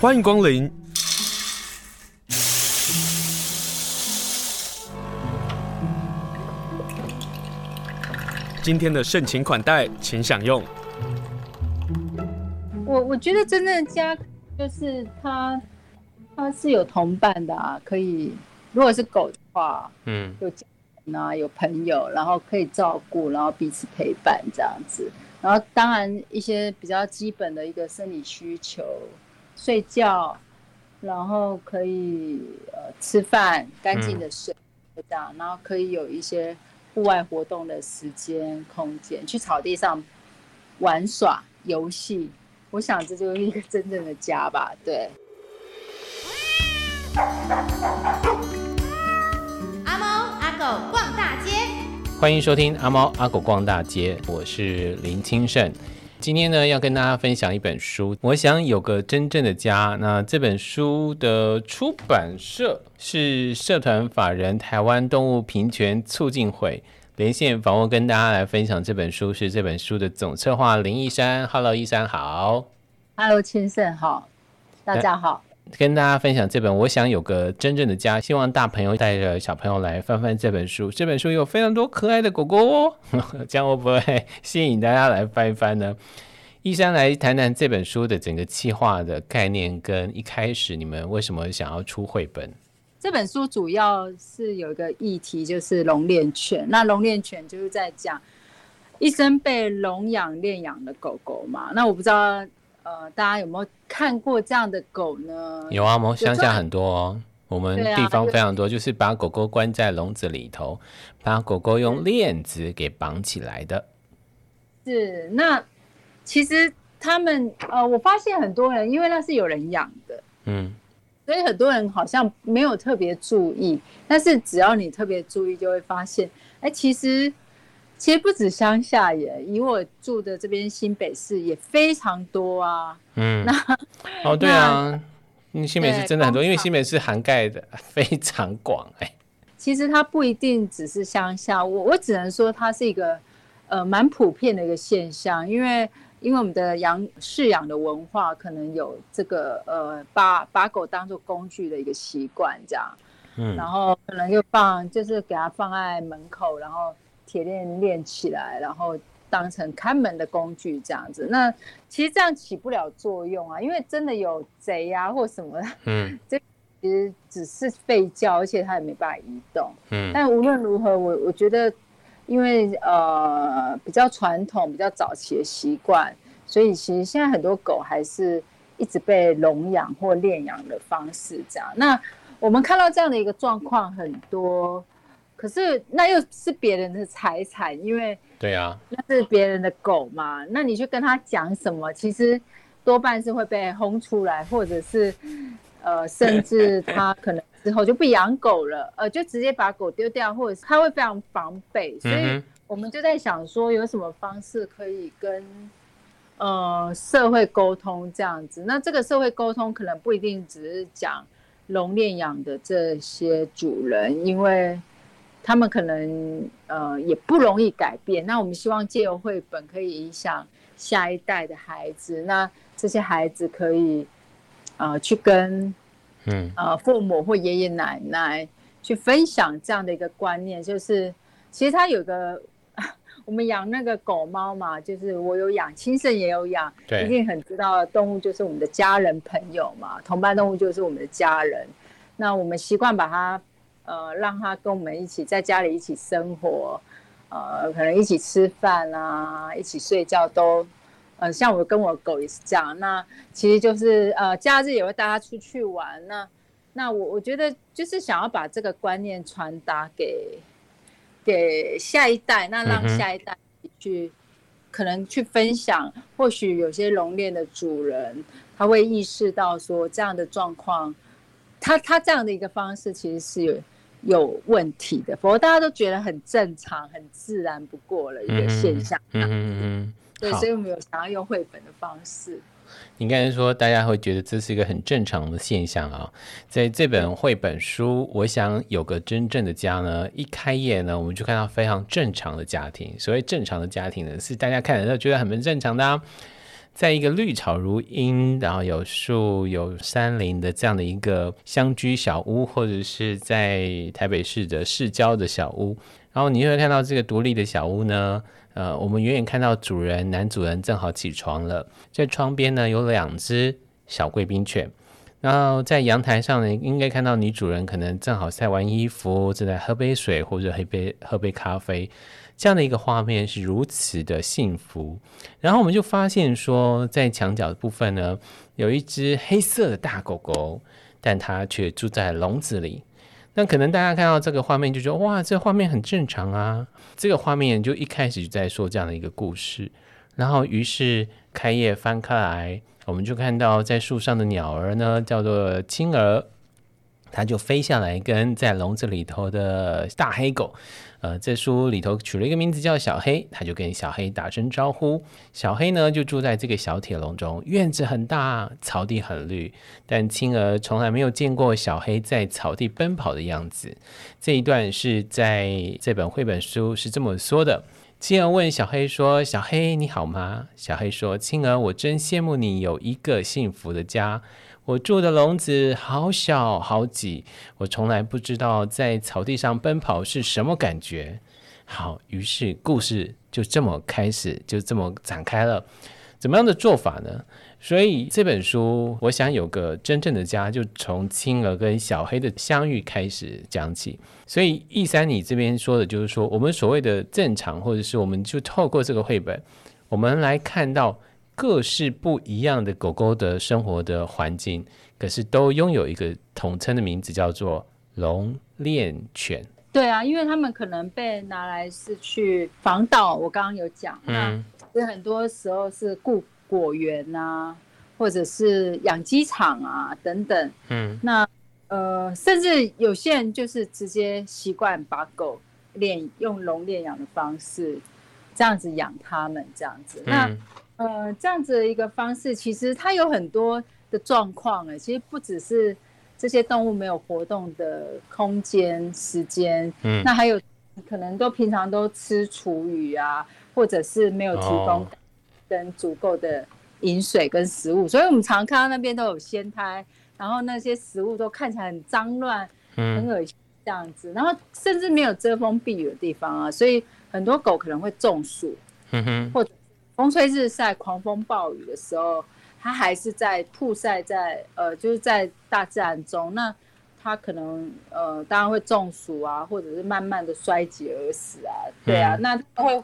欢迎光临。今天的盛情款待，请享用。我我觉得真正的家就是他，他是有同伴的啊，可以。如果是狗的话，嗯，有家人啊，有朋友，然后可以照顾，然后彼此陪伴这样子。然后当然一些比较基本的一个生理需求，睡觉，然后可以呃吃饭，干净的水，这样，然后可以有一些户外活动的时间空间，去草地上玩耍游戏。我想这就是一个真正的家吧，对。阿猫阿狗逛大街，欢迎收听阿猫阿狗逛大街，我是林清盛。今天呢，要跟大家分享一本书，我想有个真正的家。那这本书的出版社是社团法人台湾动物平权促进会。连线访问跟大家来分享这本书，是这本书的总策划林义山。Hello，义山好。Hello，清盛好。大家好。跟大家分享这本，我想有个真正的家。希望大朋友带着小朋友来翻翻这本书。这本书有非常多可爱的狗狗哦，这样会不会吸引大家来翻一翻呢？义山来谈谈这本书的整个企划的概念，跟一开始你们为什么想要出绘本？这本书主要是有一个议题，就是龙练犬。那龙练犬就是在讲一生被笼养练养的狗狗嘛。那我不知道。呃，大家有没有看过这样的狗呢？有啊，我们乡下很多哦，我们地方非常多，就是把狗狗关在笼子里头，把狗狗用链子给绑起来的。是，那其实他们呃，我发现很多人，因为那是有人养的，嗯，所以很多人好像没有特别注意，但是只要你特别注意，就会发现，哎，其实。其实不止乡下耶，以我住的这边新北市也非常多啊。嗯，那哦对啊，新北市真的很多，因为新北市涵盖的 非常广哎。其实它不一定只是乡下，我我只能说它是一个呃蛮普遍的一个现象，因为因为我们的养饲养的文化可能有这个呃把把狗当做工具的一个习惯这样，嗯，然后可能就放就是给它放在门口，然后。铁链链起来，然后当成看门的工具这样子。那其实这样起不了作用啊，因为真的有贼呀、啊、或什么的，嗯，这其实只是吠叫，而且它也没办法移动。嗯，但无论如何，我我觉得，因为呃比较传统、比较早期的习惯，所以其实现在很多狗还是一直被笼养或练养的方式这样。那我们看到这样的一个状况很多。可是那又是别人的财产，因为对呀，那是别人的狗嘛。那你去跟他讲什么，其实多半是会被轰出来，或者是呃，甚至他可能之后就不养狗了，呃，就直接把狗丢掉，或者是他会非常防备。所以我们就在想说，有什么方式可以跟呃社会沟通这样子？那这个社会沟通可能不一定只是讲笼恋养的这些主人，因为。他们可能呃也不容易改变，那我们希望借由绘本可以影响下一代的孩子，那这些孩子可以呃去跟嗯呃父母或爷爷奶奶去分享这样的一个观念，就是其实他有个 我们养那个狗猫嘛，就是我有养，亲生也有养，对，一定很知道动物就是我们的家人朋友嘛，同伴动物就是我们的家人，那我们习惯把它。呃，让他跟我们一起在家里一起生活，呃，可能一起吃饭啊，一起睡觉都，呃，像我跟我狗也是这样。那其实就是呃，假日也会带他出去玩。那那我我觉得就是想要把这个观念传达给给下一代，那让下一代去、可能去分享，或许有些笼练的主人他会意识到说这样的状况，他他这样的一个方式其实是有。有问题的，否则大家都觉得很正常、很自然不过了一个现象。嗯嗯嗯，对，所以我们有想要用绘本的方式。应该是说，大家会觉得这是一个很正常的现象啊。在这本绘本书，我想有个真正的家呢。一开业呢，我们就看到非常正常的家庭。所谓正常的家庭呢，是大家看的时候觉得很不正常的啊。在一个绿草如茵，然后有树有山林的这样的一个乡居小屋，或者是在台北市的市郊的小屋，然后你会看到这个独立的小屋呢，呃，我们远远看到主人男主人正好起床了，在窗边呢有两只小贵宾犬。然后在阳台上呢，应该看到女主人可能正好晒完衣服，正在喝杯水或者喝杯喝杯咖啡，这样的一个画面是如此的幸福。然后我们就发现说，在墙角的部分呢，有一只黑色的大狗狗，但它却住在笼子里。那可能大家看到这个画面就觉得哇，这画面很正常啊。这个画面就一开始就在说这样的一个故事，然后于是开页翻开来。我们就看到在树上的鸟儿呢，叫做青儿，它就飞下来跟在笼子里头的大黑狗，呃，这书里头取了一个名字叫小黑，它就跟小黑打声招呼。小黑呢就住在这个小铁笼中，院子很大，草地很绿，但青儿从来没有见过小黑在草地奔跑的样子。这一段是在这本绘本书是这么说的。青儿问小黑说：“小黑，你好吗？”小黑说：“青儿，我真羡慕你有一个幸福的家。我住的笼子好小好挤，我从来不知道在草地上奔跑是什么感觉。”好，于是故事就这么开始，就这么展开了。怎么样的做法呢？所以这本书，我想有个真正的家，就从青儿跟小黑的相遇开始讲起。所以一三，你这边说的就是说，我们所谓的正常，或者是我们就透过这个绘本，我们来看到各式不一样的狗狗的生活的环境，可是都拥有一个统称的名字，叫做笼链犬。对啊，因为他们可能被拿来是去防盗，我刚刚有讲，嗯，那很多时候是顾。果园啊，或者是养鸡场啊，等等。嗯，那呃，甚至有些人就是直接习惯把狗练用笼链养的方式，这样子养它们，这样子。嗯、那呃，这样子的一个方式，其实它有很多的状况哎。其实不只是这些动物没有活动的空间、时间，嗯，那还有可能都平常都吃厨余啊，或者是没有提供、哦。跟足够的饮水跟食物，所以我们常看到那边都有鲜胎，然后那些食物都看起来很脏乱，嗯很恶心这样子，然后甚至没有遮风避雨的地方啊，所以很多狗可能会中暑，嗯哼或者风吹日晒、狂风暴雨的时候，它还是在曝晒在呃，就是在大自然中，那它可能呃，当然会中暑啊，或者是慢慢的衰竭而死啊，对啊，那它会。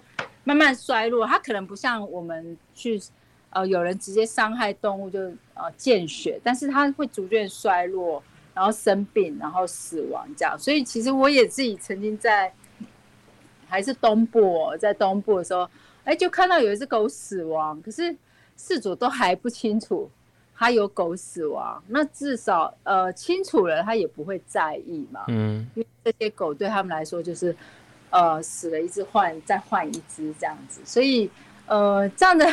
慢慢衰落，它可能不像我们去，呃，有人直接伤害动物就呃见血，但是它会逐渐衰落，然后生病，然后死亡这样。所以其实我也自己曾经在，还是东部，在东部的时候，哎，就看到有一只狗死亡，可是事主都还不清楚他有狗死亡，那至少呃清楚了，他也不会在意嘛，嗯，因为这些狗对他们来说就是。呃，死了一只换再换一只这样子，所以呃，这样的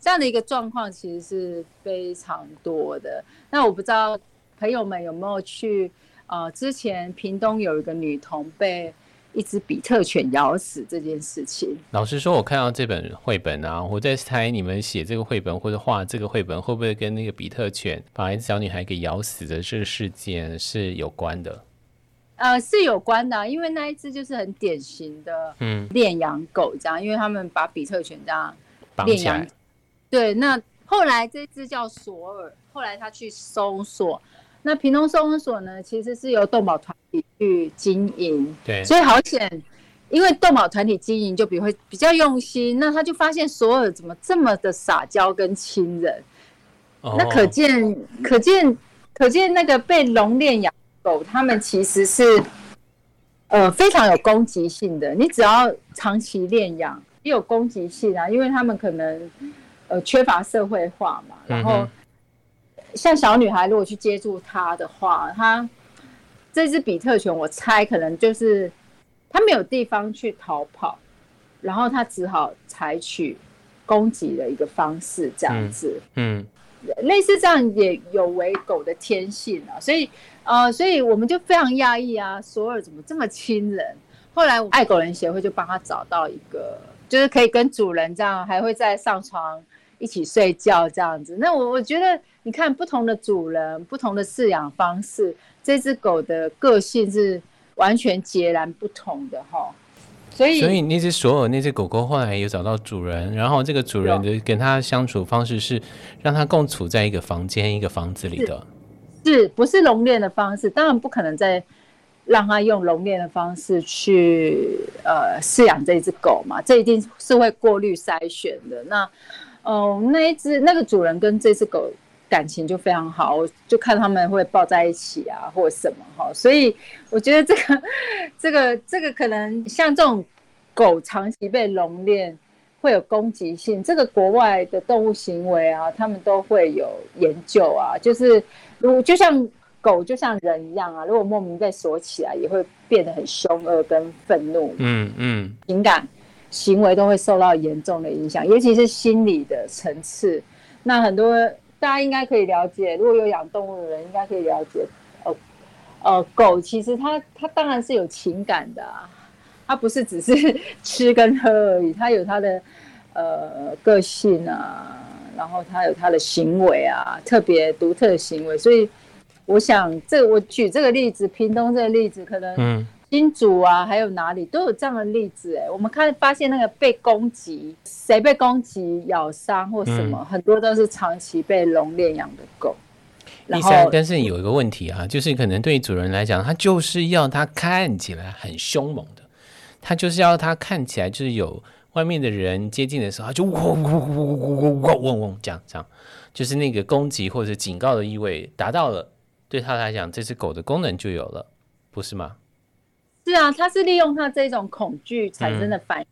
这样的一个状况其实是非常多的。那我不知道朋友们有没有去呃，之前屏东有一个女童被一只比特犬咬死这件事情。老实说，我看到这本绘本啊，我在猜你们写这个绘本或者画这个绘本，会不会跟那个比特犬把一只小女孩给咬死的这个事件是有关的？呃，是有关的，因为那一只就是很典型的，嗯，恋养狗这样，因为他们把比特犬这样练养，对。那后来这只叫索尔，后来他去收容，那屏东收容所呢，其实是由动保团体去经营，对。所以好险，因为动保团体经营就比会比较用心，那他就发现索尔怎么这么的撒娇跟亲人，哦、那可见可见可见那个被笼练养。狗，它们其实是，呃，非常有攻击性的。你只要长期练养，也有攻击性啊，因为他们可能，呃，缺乏社会化嘛。然后，像小女孩如果去接触它的话，它这只比特犬，我猜可能就是它没有地方去逃跑，然后它只好采取攻击的一个方式，这样子。嗯。嗯类似这样也有违狗的天性啊，所以，呃，所以我们就非常讶异啊，索尔怎么这么亲人？后来爱狗人协会就帮他找到一个，就是可以跟主人这样，还会再上床一起睡觉这样子。那我我觉得，你看不同的主人、不同的饲养方式，这只狗的个性是完全截然不同的哈。所以，所以那只所有那只狗狗后来有找到主人，然后这个主人的跟它相处方式是让它共处在一个房间、一个房子里的，是，是不是笼链的方式？当然不可能再让它用笼链的方式去呃饲养这只狗嘛，这一定是会过滤筛选的。那嗯、呃，那一只那个主人跟这只狗感情就非常好，我就看他们会抱在一起啊，或什么哈，所以我觉得这个这个这个可能像这种狗长期被笼练会有攻击性，这个国外的动物行为啊，他们都会有研究啊，就是如就像狗就像人一样啊，如果莫名被锁起来，也会变得很凶恶跟愤怒，嗯嗯，情感行为都会受到严重的影响，尤其是心理的层次，那很多。大家应该可以了解，如果有养动物的人，应该可以了解，呃，呃，狗其实它它当然是有情感的啊，它不是只是 吃跟喝而已，它有它的呃个性啊，然后它有它的行为啊，特别独特的行为，所以我想这我举这个例子，屏东这个例子可能嗯。金主啊，还有哪里都有这样的例子。哎，我们看发现那个被攻击、谁被攻击、咬伤或什么，很多都是长期被笼链养的狗。第三，但是有一个问题啊，就是可能对主人来讲，他就是要他看起来很凶猛的，他就是要他看起来就是有外面的人接近的时候他，就嗡嗡嗡嗡嗡嗡嗡汪这样。这样就是那个攻击或者警告的意味达到了，对他来讲，这只狗的功能就有了，不是吗？是啊，他是利用他这种恐惧产生的反应，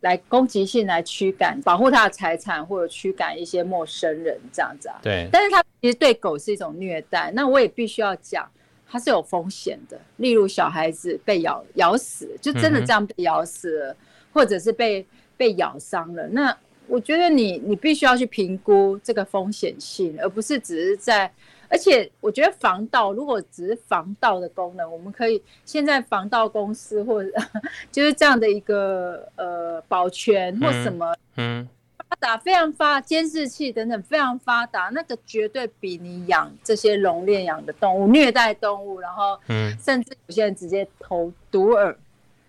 来攻击性来驱赶、保护他的财产，或者驱赶一些陌生人这样子啊。对。但是他其实对狗是一种虐待，那我也必须要讲，它是有风险的。例如小孩子被咬咬死，就真的这样被咬死了，嗯、或者是被被咬伤了。那我觉得你你必须要去评估这个风险性，而不是只是在。而且我觉得防盗如果只是防盗的功能，我们可以现在防盗公司或者 就是这样的一个呃保全或什么，嗯，发达非常发监视器等等非常发达，那个绝对比你养这些笼链养的动物虐待动物，然后嗯，甚至有些人直接投毒饵，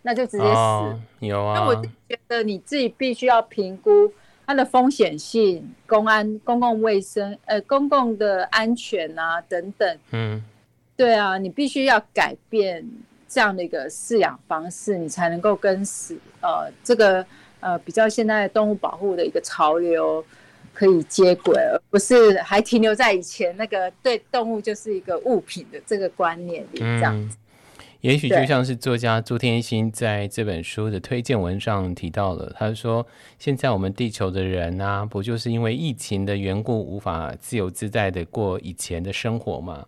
那就直接死。哦，有啊。那我就觉得你自己必须要评估。它的风险性、公安、公共卫生、呃，公共的安全啊等等，嗯，对啊，你必须要改变这样的一个饲养方式，你才能够跟死呃这个呃比较现在动物保护的一个潮流可以接轨，而不是还停留在以前那个对动物就是一个物品的这个观念里这样。子。嗯也许就像是作家朱天心在这本书的推荐文上提到了，他说：“现在我们地球的人啊，不就是因为疫情的缘故，无法自由自在的过以前的生活吗？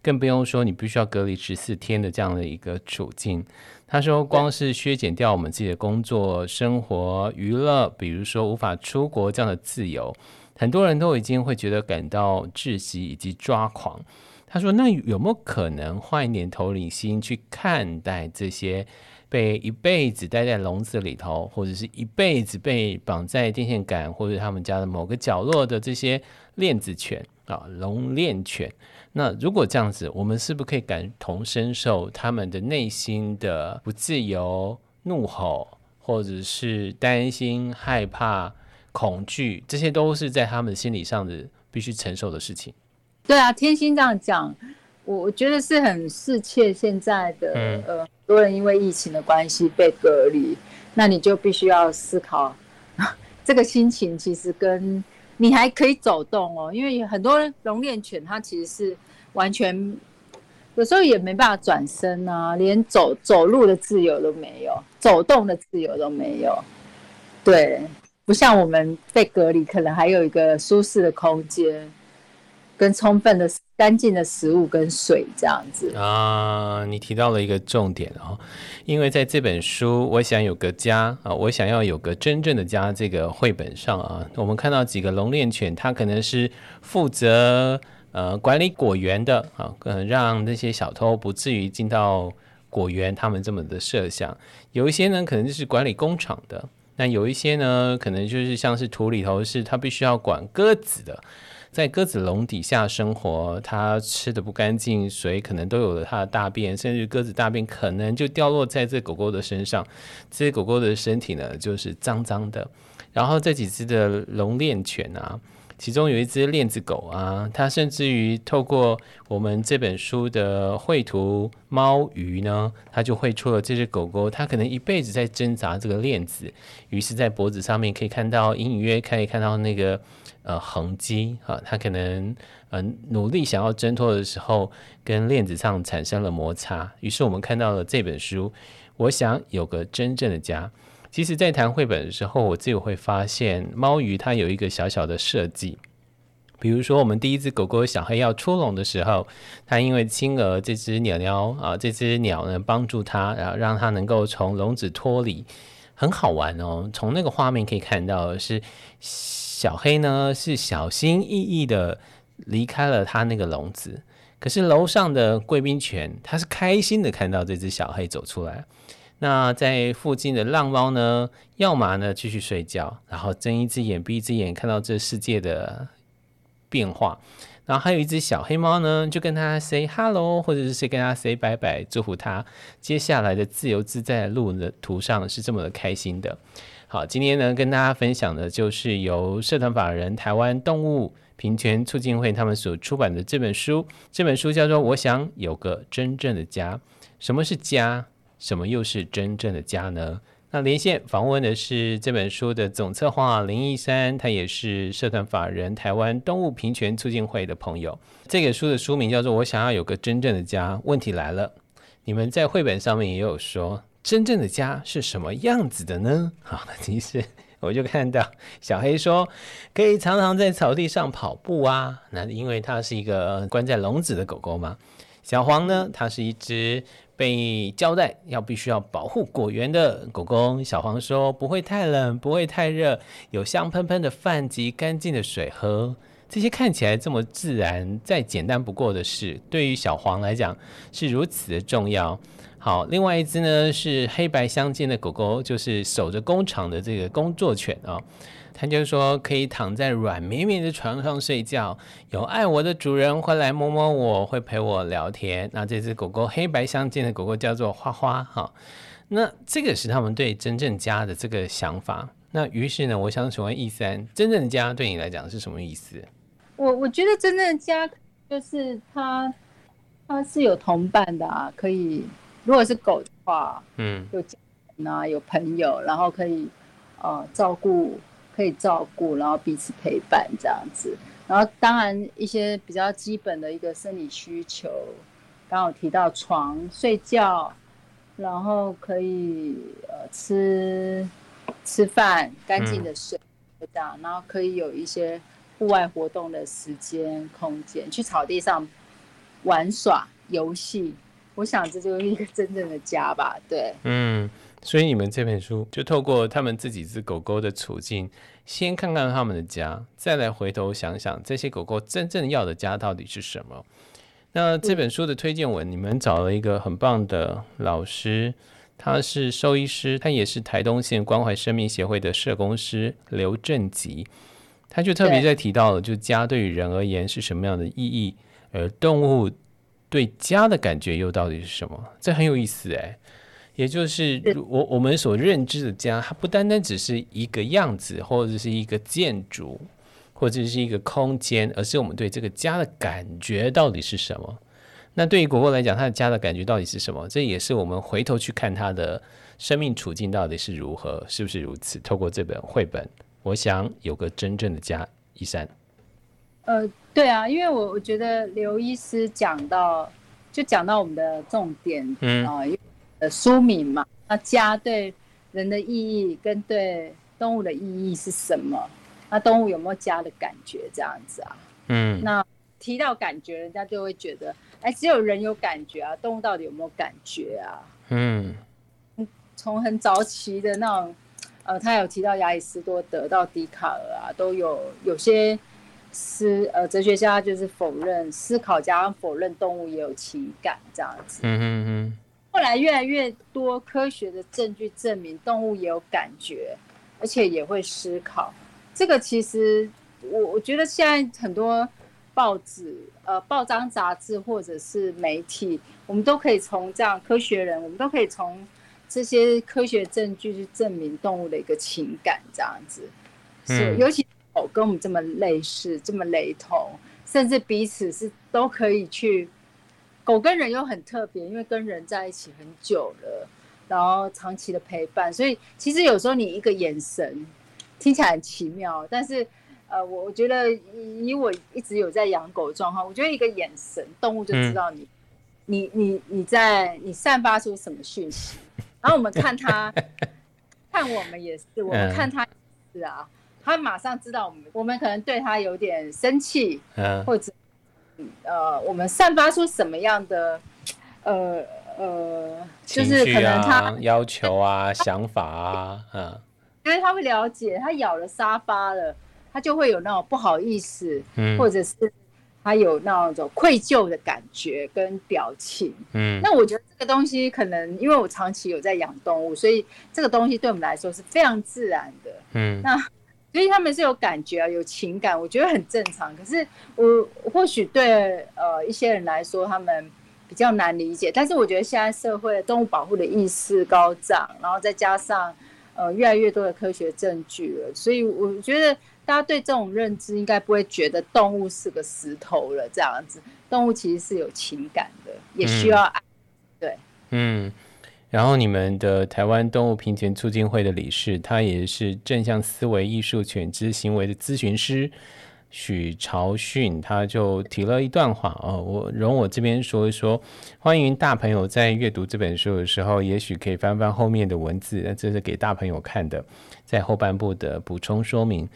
更不用说你必须要隔离十四天的这样的一个处境。”他说：“光是削减掉我们自己的工作、生活、娱乐，比如说无法出国这样的自由，很多人都已经会觉得感到窒息以及抓狂。”他说：“那有没有可能换一点同理心去看待这些被一辈子待在笼子里头，或者是一辈子被绑在电线杆或者他们家的某个角落的这些链子犬啊，笼链犬？那如果这样子，我们是不是可以感同身受他们的内心的不自由、怒吼，或者是担心、害怕、恐惧？这些都是在他们心理上的必须承受的事情。”对啊，天心这样讲，我我觉得是很适切。现在的、嗯、呃，很多人因为疫情的关系被隔离，那你就必须要思考 这个心情。其实跟你还可以走动哦，因为很多笼练犬它其实是完全有时候也没办法转身啊，连走走路的自由都没有，走动的自由都没有。对，不像我们被隔离，可能还有一个舒适的空间。跟充分的干净的食物跟水这样子啊，你提到了一个重点哦，因为在这本书，我想有个家啊，我想要有个真正的家这个绘本上啊，我们看到几个笼练犬，它可能是负责呃管理果园的啊，可能让那些小偷不至于进到果园，他们这么的设想。有一些呢，可能就是管理工厂的。那有一些呢，可能就是像是土里头是它必须要管鸽子的，在鸽子笼底下生活，它吃的不干净，水可能都有了它的大便，甚至鸽子大便可能就掉落在这狗狗的身上，这些狗狗的身体呢就是脏脏的。然后这几只的龙链犬啊。其中有一只链子狗啊，它甚至于透过我们这本书的绘图猫鱼呢，它就绘出了这只狗狗，它可能一辈子在挣扎这个链子，于是，在脖子上面可以看到隐隐约可以看到那个呃痕迹啊，它可能嗯、呃、努力想要挣脱的时候，跟链子上产生了摩擦，于是我们看到了这本书，我想有个真正的家。其实，在谈绘本的时候，我自己会发现，猫鱼它有一个小小的设计。比如说，我们第一只狗狗小黑要出笼的时候，它因为亲了这只鸟鸟啊，这只鸟呢帮助它，然后让它能够从笼子脱离，很好玩哦。从那个画面可以看到，是小黑呢是小心翼翼的离开了它那个笼子，可是楼上的贵宾犬，它是开心的看到这只小黑走出来。那在附近的浪猫呢，要么呢继续睡觉，然后睁一只眼闭一只眼，看到这世界的变化。然后还有一只小黑猫呢，就跟它 say hello，或者是谁跟它 say 拜拜，祝福它接下来的自由自在的路的途上是这么的开心的。好，今天呢跟大家分享的就是由社团法人台湾动物平权促进会他们所出版的这本书，这本书叫做《我想有个真正的家》。什么是家？什么又是真正的家呢？那连线访问的是这本书的总策划林义山，他也是社团法人台湾动物平权促进会的朋友。这个书的书名叫做《我想要有个真正的家》。问题来了，你们在绘本上面也有说，真正的家是什么样子的呢？好，其实我就看到小黑说，可以常常在草地上跑步啊。那因为它是一个关在笼子的狗狗嘛。小黄呢，它是一只。被交代要必须要保护果园的狗狗，小黄说不会太冷，不会太热，有香喷喷的饭及干净的水喝。这些看起来这么自然、再简单不过的事，对于小黄来讲是如此的重要。好，另外一只呢是黑白相间的狗狗，就是守着工厂的这个工作犬啊。他就说可以躺在软绵绵的床上睡觉，有爱我的主人会来摸摸我，会陪我聊天。那这只狗狗黑白相间的狗狗叫做花花哈。那这个是他们对真正家的这个想法。那于是呢，我想请问一三，真正的家对你来讲是什么意思？我我觉得真正的家就是它，它是有同伴的啊，可以。如果是狗的话，嗯，有家人啊，有朋友，然后可以呃照顾。可以照顾，然后彼此陪伴这样子，然后当然一些比较基本的一个生理需求，刚好提到床睡觉，然后可以呃吃吃饭，干净的水这样，然后可以有一些户外活动的时间空间，去草地上玩耍游戏，我想这就是一个真正的家吧，对，嗯。所以你们这本书就透过他们自己只狗狗的处境，先看看他们的家，再来回头想想这些狗狗真正要的家到底是什么。那这本书的推荐文，你们找了一个很棒的老师，他是兽医师，他也是台东县关怀生命协会的社工师刘正吉，他就特别在提到了，就家对于人而言是什么样的意义，而动物对家的感觉又到底是什么？这很有意思哎。也就是我我们所认知的家，它不单单只是一个样子，或者是一个建筑，或者是一个空间，而是我们对这个家的感觉到底是什么？那对于果果来讲，他的家的感觉到底是什么？这也是我们回头去看他的生命处境到底是如何，是不是如此？透过这本绘本，我想有个真正的家。一三，呃，对啊，因为我我觉得刘医师讲到，就讲到我们的重点，嗯啊。呃，书名嘛，那家对人的意义跟对动物的意义是什么？那动物有没有家的感觉？这样子啊？嗯，那提到感觉，人家就会觉得，哎，只有人有感觉啊，动物到底有没有感觉啊？嗯，从很早期的那种，呃，他有提到亚里士多德到笛卡尔啊，都有有些思呃哲学家就是否认思考家否认动物也有情感这样子。嗯嗯嗯。后来越来越多科学的证据证明动物也有感觉，而且也会思考。这个其实我我觉得现在很多报纸、呃报章杂志或者是媒体，我们都可以从这样科学人，我们都可以从这些科学证据去证明动物的一个情感，这样子。是，尤其狗跟我们这么类似，这么雷同，甚至彼此是都可以去。狗跟人又很特别，因为跟人在一起很久了，然后长期的陪伴，所以其实有时候你一个眼神听起来很奇妙，但是呃，我我觉得以我一直有在养狗的状况，我觉得一个眼神，动物就知道你，嗯、你你你在你散发出什么讯息，然后我们看它，看我们也是，我们看它也是啊，它马上知道我们，我们可能对它有点生气，嗯，或者。呃，我们散发出什么样的呃呃，就是可能他要求啊、想法啊，嗯，因为他会了解，他咬了沙发了，他就会有那种不好意思，嗯，或者是他有那种愧疚的感觉跟表情，嗯，那我觉得这个东西可能因为我长期有在养动物，所以这个东西对我们来说是非常自然的，嗯，那。所以他们是有感觉啊，有情感，我觉得很正常。可是我或许对呃一些人来说，他们比较难理解。但是我觉得现在社会动物保护的意识高涨，然后再加上呃越来越多的科学证据了，所以我觉得大家对这种认知应该不会觉得动物是个石头了这样子。动物其实是有情感的，也需要爱。嗯、对，嗯。然后你们的台湾动物平权促进会的理事，他也是正向思维艺术犬只行为的咨询师许朝训，他就提了一段话哦，我容我这边说一说，欢迎大朋友在阅读这本书的时候，也许可以翻翻后面的文字，那这是给大朋友看的，在后半部的补充说明。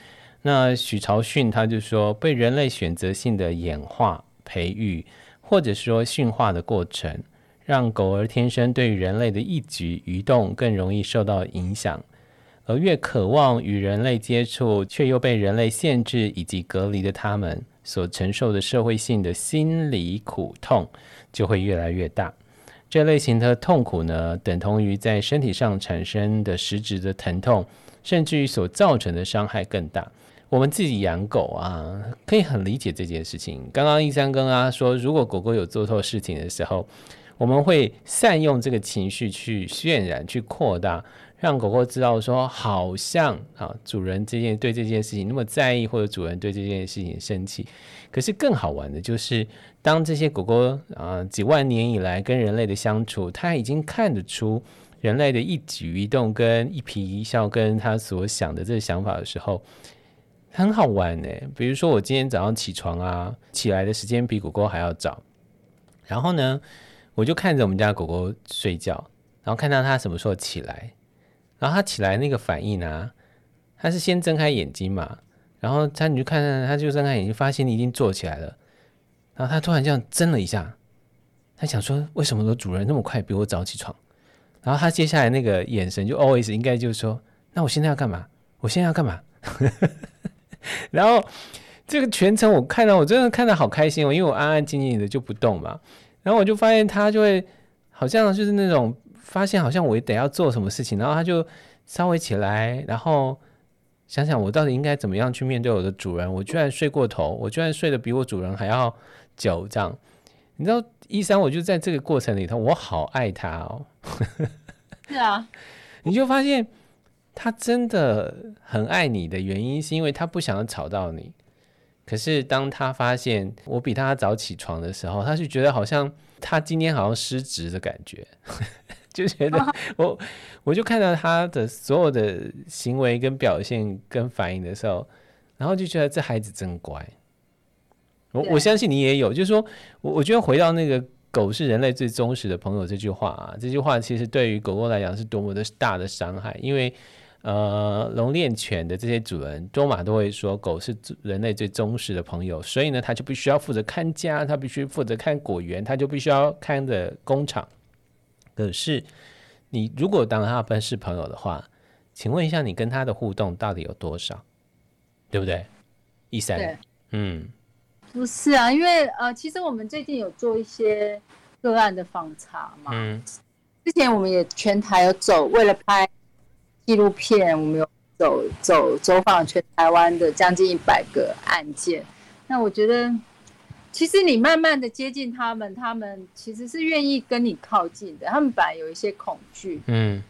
那许朝训他就说，被人类选择性的演化、培育，或者说驯化的过程。让狗儿天生对人类的一举一动更容易受到影响，而越渴望与人类接触，却又被人类限制以及隔离的他们所承受的社会性的心理苦痛就会越来越大。这类型的痛苦呢，等同于在身体上产生的实质的疼痛，甚至于所造成的伤害更大。我们自己养狗啊，可以很理解这件事情。刚刚一三跟啊说，如果狗狗有做错事情的时候，我们会善用这个情绪去渲染、去扩大，让狗狗知道说，好像啊，主人这件对这件事情那么在意，或者主人对这件事情生气。可是更好玩的就是，当这些狗狗啊几万年以来跟人类的相处，它已经看得出人类的一举一动跟一颦一笑，跟他所想的这个想法的时候，很好玩呢。比如说我今天早上起床啊，起来的时间比狗狗还要早，然后呢，我就看着我们家狗狗睡觉，然后看到它什么时候起来，然后它起来那个反应呢，它是先睁开眼睛嘛，然后它你就看，它就睁开眼睛，发现你已经坐起来了，然后它突然这样睁了一下，它想说为什么我主人那么快比我早起床？然后它接下来那个眼神就 always 应该就是说，那我现在要干嘛？我现在要干嘛？然后这个全程我看到我真的看到好开心哦，因为我安安静静的就不动嘛。然后我就发现他就会好像就是那种发现好像我得要做什么事情，然后他就稍微起来，然后想想我到底应该怎么样去面对我的主人。我居然睡过头，我居然睡得比我主人还要久，这样你知道，一三我就在这个过程里头，我好爱他哦。是啊，你就发现他真的很爱你的原因，是因为他不想要吵到你。可是当他发现我比他早起床的时候，他就觉得好像他今天好像失职的感觉，就觉得我我就看到他的所有的行为跟表现跟反应的时候，然后就觉得这孩子真乖。我我相信你也有，就是说我我觉得回到那个狗是人类最忠实的朋友这句话啊，这句话其实对于狗狗来讲是多么的大的伤害，因为。呃，笼练犬的这些主人多玛都会说，狗是人类最忠实的朋友，所以呢，他就必须要负责看家，他必须负责看果园，他就必须要看着工厂。可是，你如果当他们是朋友的话，请问一下，你跟他的互动到底有多少？对不对？一三，对嗯，不是啊，因为呃，其实我们最近有做一些个案的访查嘛，嗯，之前我们也全台有走，为了拍。纪录片，我们有走走走访全台湾的将近一百个案件。那我觉得，其实你慢慢的接近他们，他们其实是愿意跟你靠近的。他们本来有一些恐惧，嗯，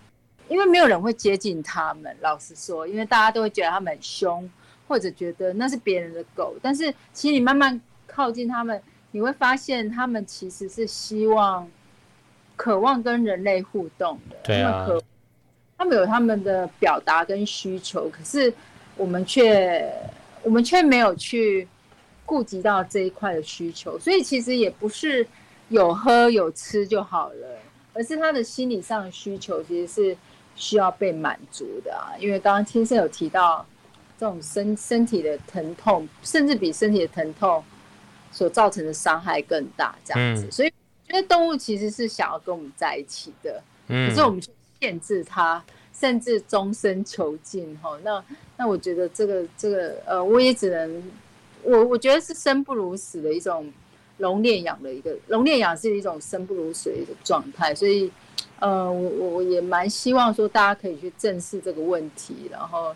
因为没有人会接近他们。老实说，因为大家都会觉得他们很凶，或者觉得那是别人的狗。但是其实你慢慢靠近他们，你会发现他们其实是希望。渴望跟人类互动的，对啊，他们有他们的表达跟需求，可是我们却我们却没有去顾及到这一块的需求，所以其实也不是有喝有吃就好了，而是他的心理上的需求其实是需要被满足的啊。因为刚刚听生有提到这种身身体的疼痛，甚至比身体的疼痛所造成的伤害更大，这样子，嗯、所以。因为动物其实是想要跟我们在一起的，嗯，可是我们去限制他，甚至终身囚禁，哈，那那我觉得这个这个呃，我也只能，我我觉得是生不如死的一种笼恋养的一个笼恋养是一种生不如死的一个状态，所以呃，我我也蛮希望说大家可以去正视这个问题，然后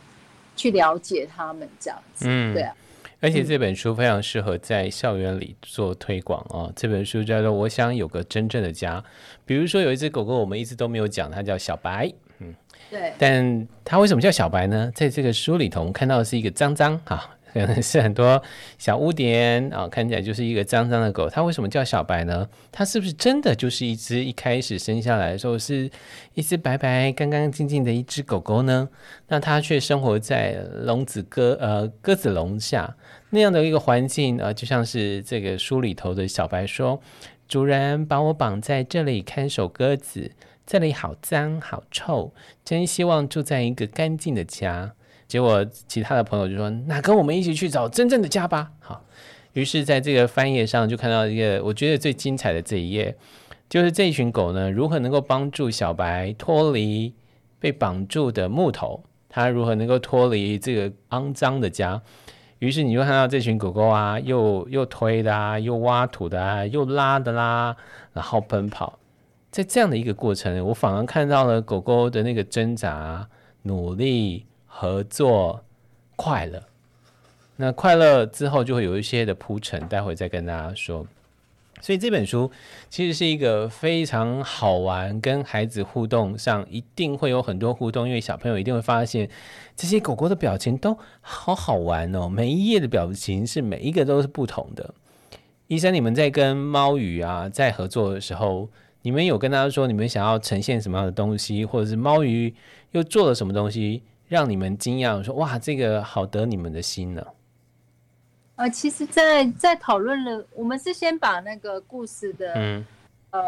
去了解他们这样子，嗯，对啊。而且这本书非常适合在校园里做推广哦。这本书叫做《我想有个真正的家》。比如说有一只狗狗，我们一直都没有讲，它叫小白。嗯，对。但它为什么叫小白呢？在这个书里头，我们看到的是一个脏脏哈。可能是很多小污点啊，看起来就是一个脏脏的狗。它为什么叫小白呢？它是不是真的就是一只一开始生下来的时候是一只白白、干干净净的一只狗狗呢？那它却生活在笼子鸽呃鸽子笼下那样的一个环境啊，就像是这个书里头的小白说：“主人把我绑在这里看守鸽子，这里好脏好臭，真希望住在一个干净的家。”结果，其他的朋友就说：“那跟我们一起去找真正的家吧。”好，于是在这个翻页上就看到一个我觉得最精彩的这一页，就是这一群狗呢，如何能够帮助小白脱离被绑住的木头，它如何能够脱离这个肮脏的家。于是你就看到这群狗狗啊，又又推的啊，又挖土的啊，又拉的啦，然后奔跑，在这样的一个过程，我反而看到了狗狗的那个挣扎、努力。合作快乐，那快乐之后就会有一些的铺陈，待会再跟大家说。所以这本书其实是一个非常好玩，跟孩子互动上一定会有很多互动，因为小朋友一定会发现这些狗狗的表情都好好玩哦，每一页的表情是每一个都是不同的。医生，你们在跟猫语啊在合作的时候，你们有跟他说你们想要呈现什么样的东西，或者是猫语又做了什么东西？让你们惊讶，说哇，这个好得你们的心呢。呃，其实在，在在讨论了，我们是先把那个故事的，嗯，呃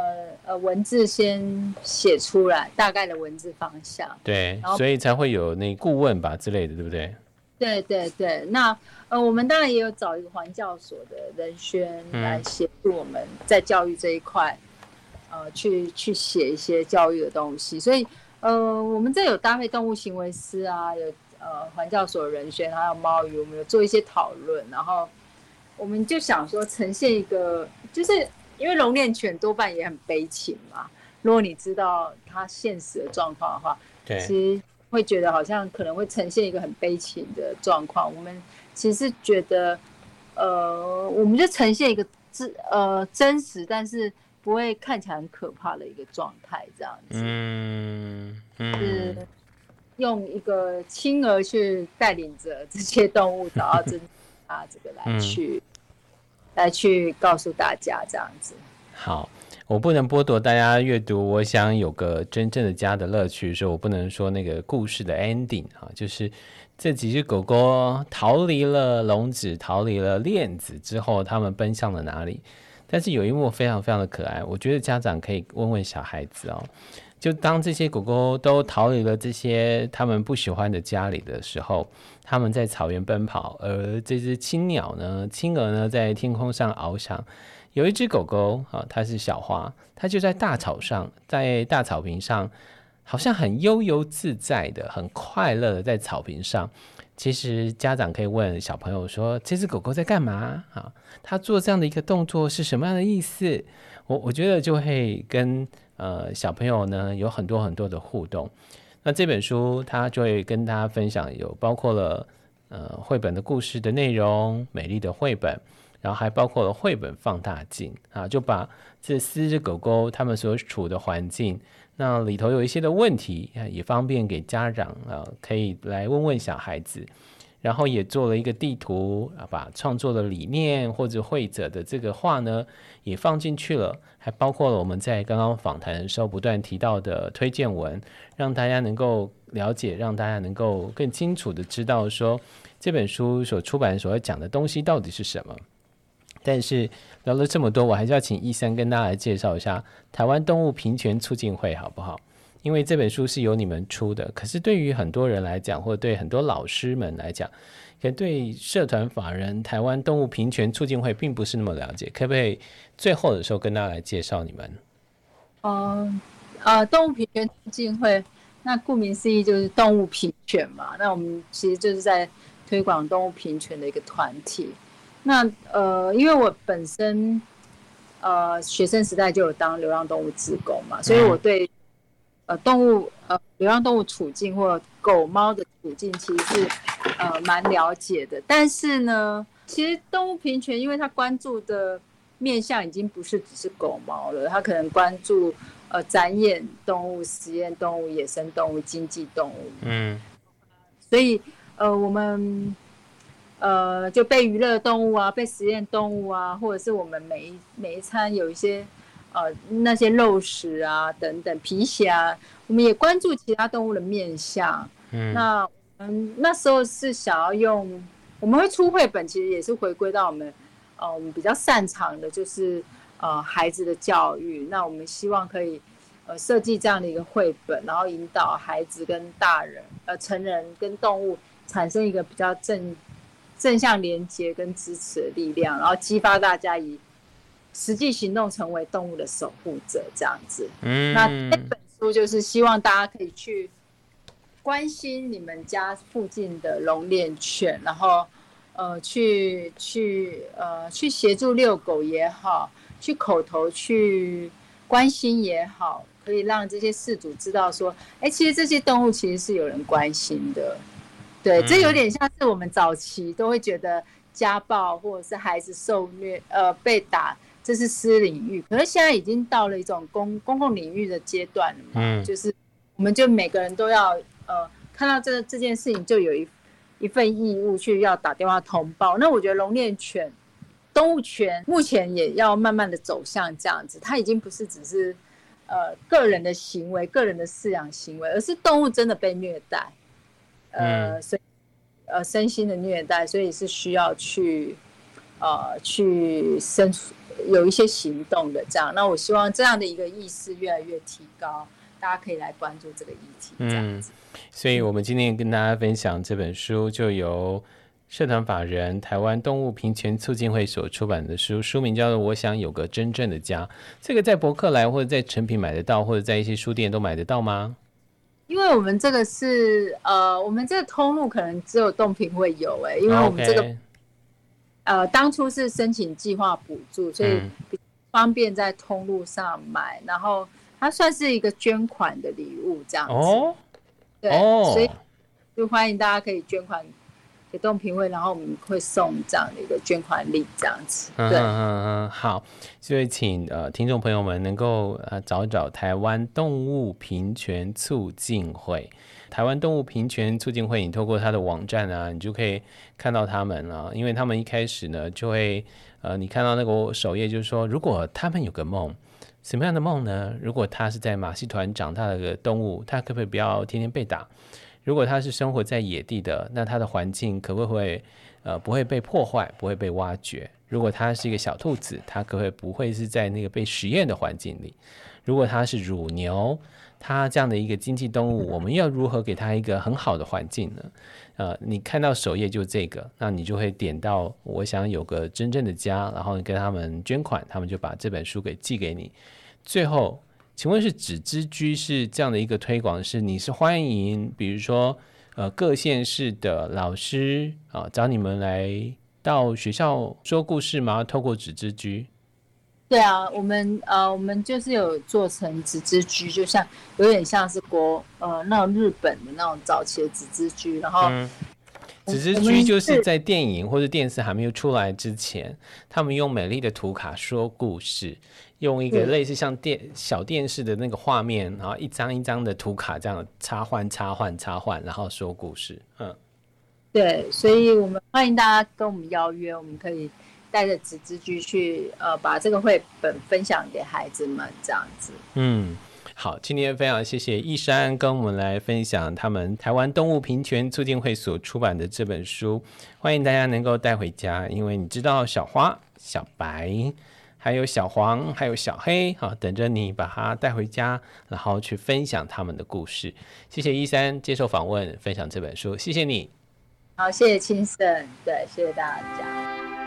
呃文字先写出来，大概的文字方向。对，所以才会有那顾问吧之类的，对不对？对对对，那呃，我们当然也有找一个环教所的人宣来协助我们在教育这一块，嗯、呃，去去写一些教育的东西，所以。呃，我们这有搭配动物行为师啊，有呃环教所人选，还有猫鱼，我们有做一些讨论，然后我们就想说呈现一个，就是因为笼恋犬多半也很悲情嘛。如果你知道它现实的状况的话，对，其实会觉得好像可能会呈现一个很悲情的状况。我们其实觉得，呃，我们就呈现一个真呃真实，但是。不会看起来很可怕的一个状态，这样子，嗯，嗯，是用一个亲儿去带领着这些动物找到真啊，这个来去、嗯、来去告诉大家这样子。好，我不能剥夺大家阅读，我想有个真正的家的乐趣，所以我不能说那个故事的 ending 啊，就是这几只狗狗逃离了笼子，逃离了链子之后，它们奔向了哪里？但是有一幕非常非常的可爱，我觉得家长可以问问小孩子哦，就当这些狗狗都逃离了这些他们不喜欢的家里的时候，他们在草原奔跑，而这只青鸟呢、青鹅呢，在天空上翱翔。有一只狗狗啊，它是小花，它就在大草上，在大草坪上，好像很悠游自在的、很快乐的在草坪上。其实家长可以问小朋友说：“这只狗狗在干嘛？啊，它做这样的一个动作是什么样的意思？”我我觉得就会跟呃小朋友呢有很多很多的互动。那这本书它就会跟大家分享，有包括了呃绘本的故事的内容，美丽的绘本，然后还包括了绘本放大镜啊，就把这四只狗狗它们所处的环境，那里头有一些的问题，也方便给家长啊可以来问问小孩子。然后也做了一个地图啊，把创作的理念或者绘者的这个画呢，也放进去了，还包括了我们在刚刚访谈的时候不断提到的推荐文，让大家能够了解，让大家能够更清楚的知道说这本书所出版所要讲的东西到底是什么。但是聊了这么多，我还是要请一三跟大家来介绍一下台湾动物平权促进会，好不好？因为这本书是由你们出的，可是对于很多人来讲，或者对很多老师们来讲，可能对社团法人台湾动物平权促进会并不是那么了解，可不可以最后的时候跟大家来介绍你们？嗯，呃，动物平权促进会，那顾名思义就是动物平权嘛。那我们其实就是在推广动物平权的一个团体。那呃，因为我本身呃学生时代就有当流浪动物志工嘛，所以我对。呃，动物呃，流浪动物处境或狗猫的处境，其实是呃蛮了解的。但是呢，其实动物平权，因为它关注的面向已经不是只是狗猫了，它可能关注呃展演动物、实验动物、野生动物、经济动物。嗯。所以呃，我们呃就被娱乐动物啊，被实验动物啊，或者是我们每一每一餐有一些。呃，那些肉食啊，等等皮鞋啊，我们也关注其他动物的面相。嗯，那嗯，那时候是想要用，我们会出绘本，其实也是回归到我们，呃，我们比较擅长的，就是呃孩子的教育。那我们希望可以呃设计这样的一个绘本，然后引导孩子跟大人，呃成人跟动物产生一个比较正正向连接跟支持的力量，然后激发大家以。实际行动，成为动物的守护者，这样子。嗯，那这本书就是希望大家可以去关心你们家附近的龙链犬，然后呃，去去呃，去协助遛狗也好，去口头去关心也好，可以让这些事主知道说，哎，其实这些动物其实是有人关心的。对，这有点像是我们早期都会觉得家暴或者是孩子受虐，呃，被打。这是私领域，可是现在已经到了一种公公共领域的阶段了嘛。嗯，就是我们就每个人都要呃看到这这件事情，就有一一份义务去要打电话通报。那我觉得龙恋犬、动物权目前也要慢慢的走向这样子，它已经不是只是呃个人的行为、个人的饲养行为，而是动物真的被虐待，呃，身呃身心的虐待，所以是需要去呃去生。有一些行动的这样，那我希望这样的一个意识越来越提高，大家可以来关注这个议题。这样子。嗯，所以我们今天跟大家分享这本书，就由社团法人台湾动物平权促进会所出版的书，书名叫做《我想有个真正的家》。这个在博客来或者在成品买得到，或者在一些书店都买得到吗？因为我们这个是呃，我们这个通路可能只有冻品会有哎、欸，因为我们这个。Okay. 呃，当初是申请计划补助，所以比方便在通路上买，嗯、然后它算是一个捐款的礼物这样子。哦，对，哦、所以就欢迎大家可以捐款给动评会，然后我们会送这样的一个捐款礼这样子。对，嗯嗯嗯，好，所以请呃听众朋友们能够呃找找台湾动物平权促进会。台湾动物平权促进会，你透过他的网站啊，你就可以看到他们了。因为他们一开始呢，就会呃，你看到那个首页，就是说，如果他们有个梦，什么样的梦呢？如果他是在马戏团长大的个动物，他可不可以不要天天被打？如果它是生活在野地的，那它的环境可不可以呃不会被破坏，不会被挖掘？如果它是一个小兔子，它可不可以不会是在那个被实验的环境里？如果它是乳牛？它这样的一个经济动物，我们要如何给它一个很好的环境呢？呃，你看到首页就这个，那你就会点到我想有个真正的家，然后你跟他们捐款，他们就把这本书给寄给你。最后，请问是纸之居是这样的一个推广，是你是欢迎，比如说呃各县市的老师啊、呃、找你们来到学校说故事吗？透过纸之居？对啊，我们呃，我们就是有做成纸之居，就像有点像是国呃那种日本的那种早期的纸之居，然后。嗯纸质居就是在电影或者电视还没有出来之前，他们用美丽的图卡说故事，用一个类似像电小电视的那个画面，然后一张一张的图卡这样插换、插换、插换，然后说故事。嗯，对，所以我们欢迎大家跟我们邀约，我们可以带着纸质居去，呃，把这个绘本分享给孩子们，这样子。嗯。好，今天非常谢谢一山跟我们来分享他们台湾动物平权促进会所出版的这本书，欢迎大家能够带回家，因为你知道小花、小白，还有小黄，还有小黑，好，等着你把它带回家，然后去分享他们的故事。谢谢一山接受访问，分享这本书，谢谢你。好，谢谢青盛，对，谢谢大家。